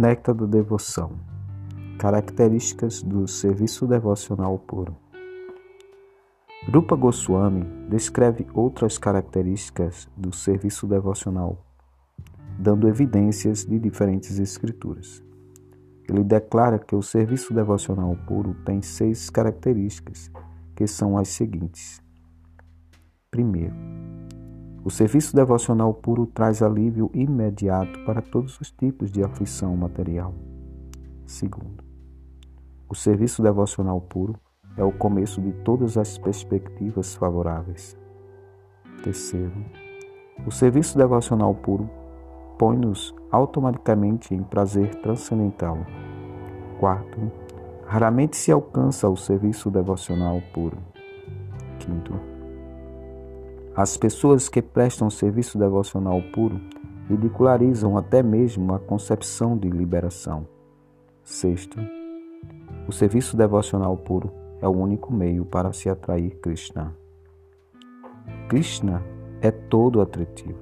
Néctar da Devoção Características do Serviço Devocional Puro Rupa Goswami descreve outras características do serviço devocional, dando evidências de diferentes escrituras. Ele declara que o serviço devocional puro tem seis características, que são as seguintes. Primeiro, o serviço devocional puro traz alívio imediato para todos os tipos de aflição material. Segundo, o serviço devocional puro é o começo de todas as perspectivas favoráveis. Terceiro, o serviço devocional puro põe-nos automaticamente em prazer transcendental. Quarto, raramente se alcança o serviço devocional puro. Quinto, as pessoas que prestam serviço devocional puro ridicularizam até mesmo a concepção de liberação. Sexto, o serviço devocional puro é o único meio para se atrair Krishna. Krishna é todo atrativo,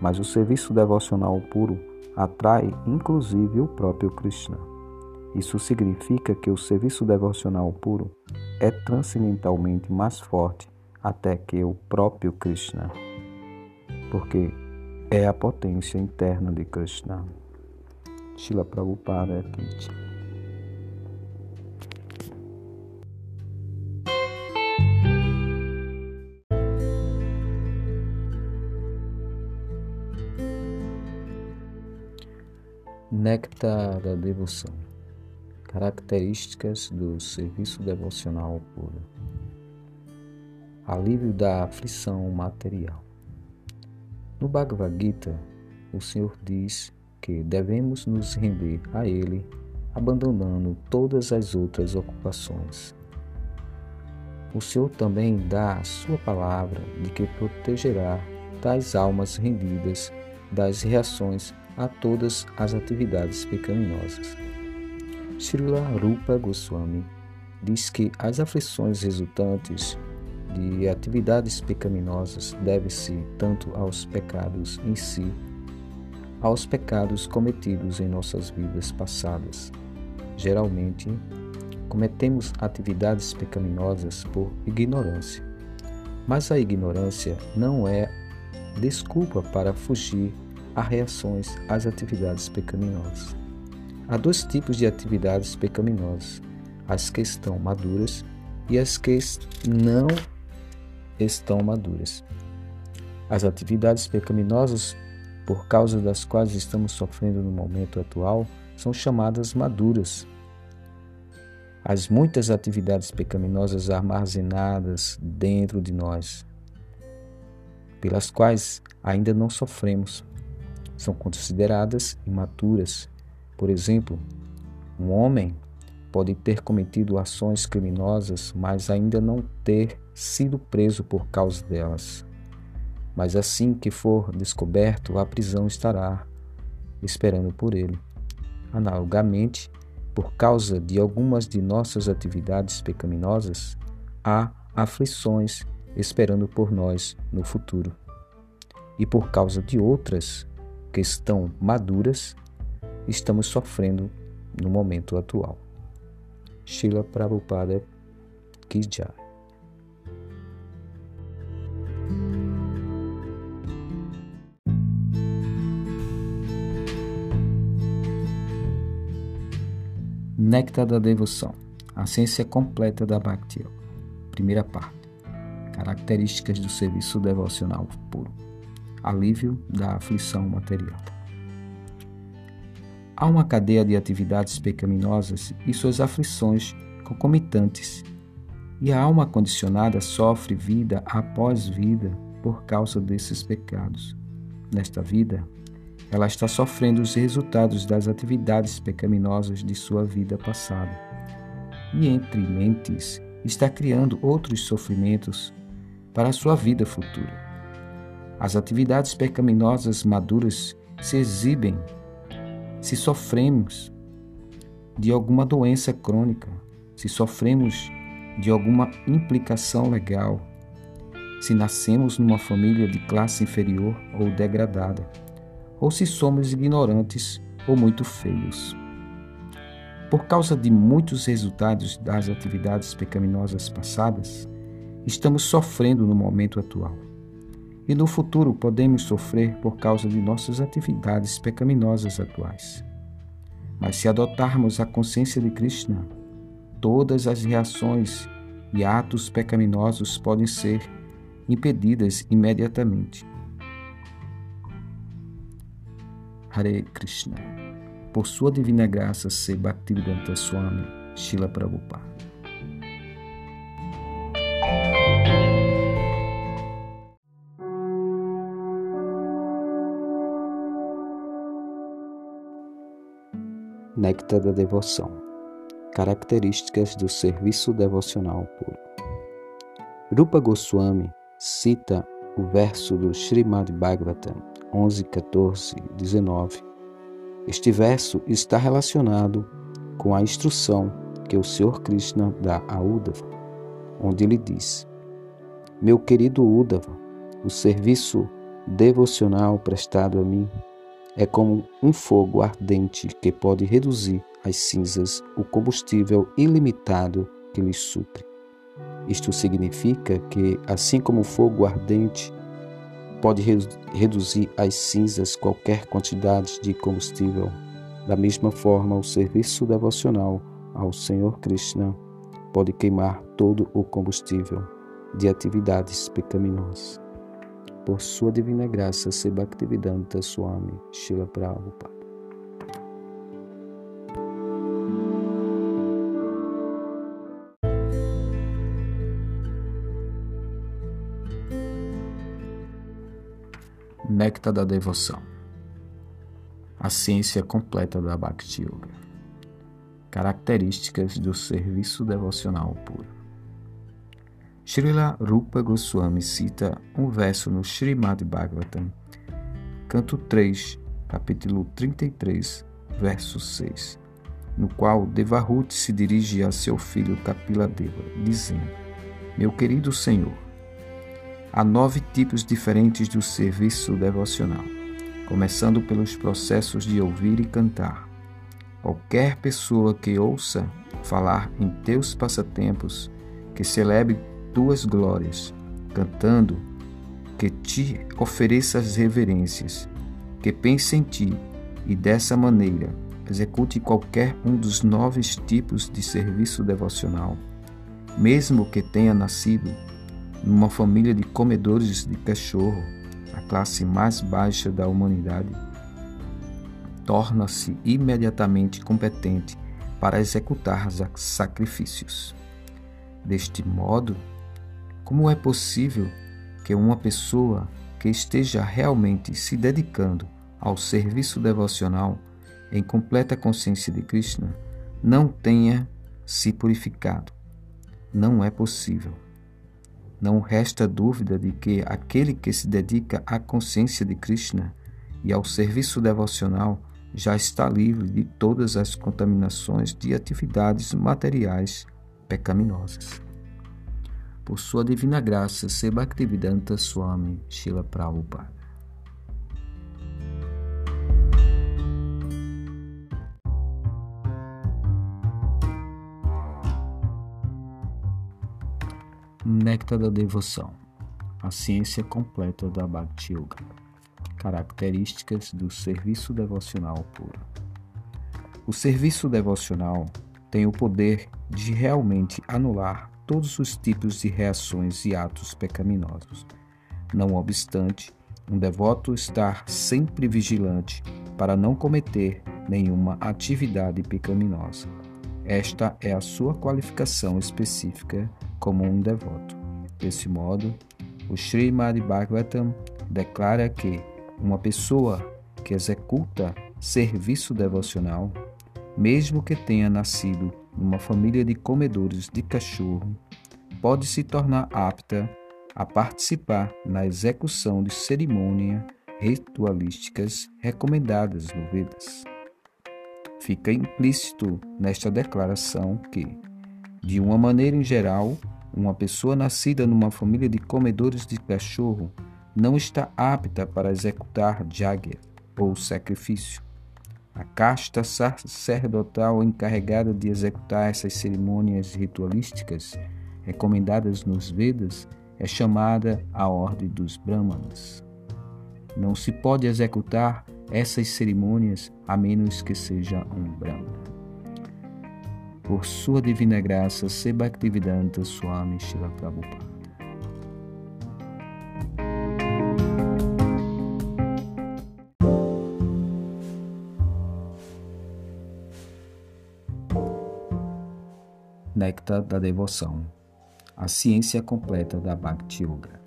mas o serviço devocional puro atrai inclusive o próprio Krishna. Isso significa que o serviço devocional puro é transcendentalmente mais forte até que o próprio Krishna, porque é a potência interna de Krishna. Shila Prabhupada Kiti. Néctar da Devoção Características do Serviço Devocional Puro alívio da aflição material. No Bhagavad Gita, o Senhor diz que devemos nos render a Ele, abandonando todas as outras ocupações. O Senhor também dá a sua palavra de que protegerá tais almas rendidas das reações a todas as atividades pecaminosas. Srila Rupa Goswami diz que as aflições resultantes de atividades pecaminosas deve-se tanto aos pecados em si, aos pecados cometidos em nossas vidas passadas. Geralmente, cometemos atividades pecaminosas por ignorância, mas a ignorância não é desculpa para fugir a reações às atividades pecaminosas. Há dois tipos de atividades pecaminosas: as que estão maduras e as que não estão maduras. As atividades pecaminosas, por causa das quais estamos sofrendo no momento atual, são chamadas maduras. As muitas atividades pecaminosas armazenadas dentro de nós, pelas quais ainda não sofremos, são consideradas imaturas. Por exemplo, um homem pode ter cometido ações criminosas, mas ainda não ter sido preso por causa delas. Mas assim que for descoberto, a prisão estará esperando por ele. Analogamente, por causa de algumas de nossas atividades pecaminosas, há aflições esperando por nós no futuro. E por causa de outras que estão maduras, estamos sofrendo no momento atual. Shila Prabhupada Ki Jai. Néctar da Devoção A ciência completa da Bhakti Yoga. Primeira parte. Características do serviço devocional puro. Alívio da aflição material Há uma cadeia de atividades pecaminosas e suas aflições concomitantes, e a alma condicionada sofre vida após vida por causa desses pecados. Nesta vida, ela está sofrendo os resultados das atividades pecaminosas de sua vida passada. E entre mentes, está criando outros sofrimentos para a sua vida futura. As atividades pecaminosas maduras se exibem se sofremos de alguma doença crônica, se sofremos de alguma implicação legal, se nascemos numa família de classe inferior ou degradada, ou se somos ignorantes ou muito feios. Por causa de muitos resultados das atividades pecaminosas passadas, estamos sofrendo no momento atual. E no futuro podemos sofrer por causa de nossas atividades pecaminosas atuais. Mas se adotarmos a consciência de Krishna, todas as reações e atos pecaminosos podem ser impedidas imediatamente. Hare Krishna. Por sua divina graça, se Bhaktivedanta Swami Shila Prabhupada. Néctar da Devoção Características do Serviço Devocional Puro Rupa Goswami cita o verso do Srimad Bhagavatam 11, 14, 19. Este verso está relacionado com a instrução que o Senhor Krishna dá a Uddhava, onde ele diz: Meu querido Uddhava, o serviço devocional prestado a mim é como um fogo ardente que pode reduzir às cinzas o combustível ilimitado que lhe supre. Isto significa que, assim como o fogo ardente pode reduzir às cinzas qualquer quantidade de combustível, da mesma forma, o serviço devocional ao Senhor Krishna pode queimar todo o combustível de atividades pecaminosas por sua divina graça, se Bhaktivedanta Swami Shila Prabhupada. Néctar da Devoção. A ciência completa da Bhakti Yoga. Características do serviço devocional puro Srila Rupa Goswami cita um verso no Srimad Bhagavatam, canto 3, capítulo 33, verso 6, no qual Devahuti se dirige a seu filho Kapiladeva, dizendo: Meu querido Senhor, há nove tipos diferentes do serviço devocional, começando pelos processos de ouvir e cantar. Qualquer pessoa que ouça falar em teus passatempos, que celebre tuas glórias, cantando, que te ofereça as reverências, que pense em ti e dessa maneira execute qualquer um dos nove tipos de serviço devocional, mesmo que tenha nascido numa família de comedores de cachorro, a classe mais baixa da humanidade, torna-se imediatamente competente para executar sacrifícios. Deste modo, como é possível que uma pessoa que esteja realmente se dedicando ao serviço devocional em completa consciência de Krishna não tenha se purificado? Não é possível. Não resta dúvida de que aquele que se dedica à consciência de Krishna e ao serviço devocional já está livre de todas as contaminações de atividades materiais pecaminosas por sua divina graça, se Bhaktivedanta Swami Shila Prabhupada. Néctar da Devoção. A ciência completa da Bhakti Yoga. Características do serviço devocional puro. O serviço devocional tem o poder de realmente anular todos os tipos de reações e atos pecaminosos. Não obstante, um devoto estar sempre vigilante para não cometer nenhuma atividade pecaminosa. Esta é a sua qualificação específica como um devoto. Desse modo, o Srimad Bhagavatam declara que uma pessoa que executa serviço devocional, mesmo que tenha nascido numa família de comedores de cachorro, pode se tornar apta a participar na execução de cerimônias ritualísticas recomendadas no Vedas. Fica implícito nesta declaração que, de uma maneira em geral, uma pessoa nascida numa família de comedores de cachorro não está apta para executar jagya ou sacrifício. A casta sacerdotal encarregada de executar essas cerimônias ritualísticas recomendadas nos Vedas é chamada a Ordem dos Brahmanas. Não se pode executar essas cerimônias a menos que seja um Brahmana. Por sua divina graça, se Bhaktivedanta Swami Shila Prabhupada. Néctar da Devoção A ciência completa da Bhakti Yoga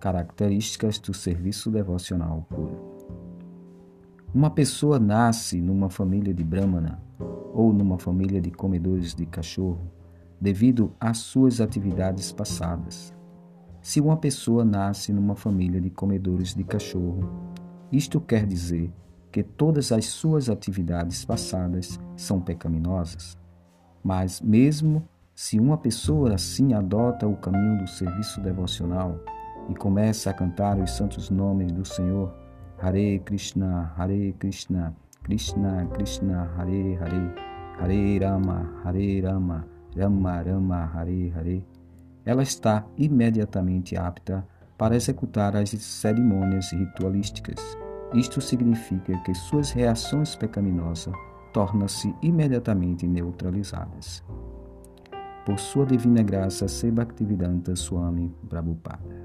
Características do serviço devocional puro Uma pessoa nasce numa família de Brahmana ou numa família de comedores de cachorro devido às suas atividades passadas. Se uma pessoa nasce numa família de comedores de cachorro, isto quer dizer que todas as suas atividades passadas são pecaminosas. Mas, mesmo se uma pessoa assim adota o caminho do serviço devocional e começa a cantar os santos nomes do Senhor, Hare Krishna, Hare Krishna, Krishna Krishna, Hare Hare, Hare Rama, Hare Rama, Rama Rama, Hare Hare, ela está imediatamente apta para executar as cerimônias ritualísticas. Isto significa que suas reações pecaminosas tornam-se imediatamente neutralizadas. Por sua divina graça, se Bhaktivedanta Swami Prabhupada.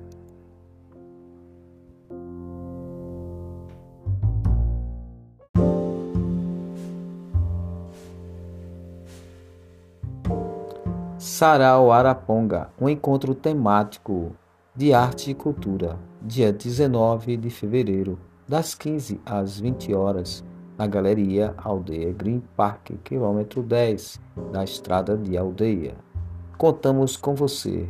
Sarau Araponga, um encontro temático de arte e cultura, dia 19 de fevereiro, das 15 às 20 horas, na Galeria Aldeia Green Park, quilômetro 10, da estrada de Aldeia. Contamos com você.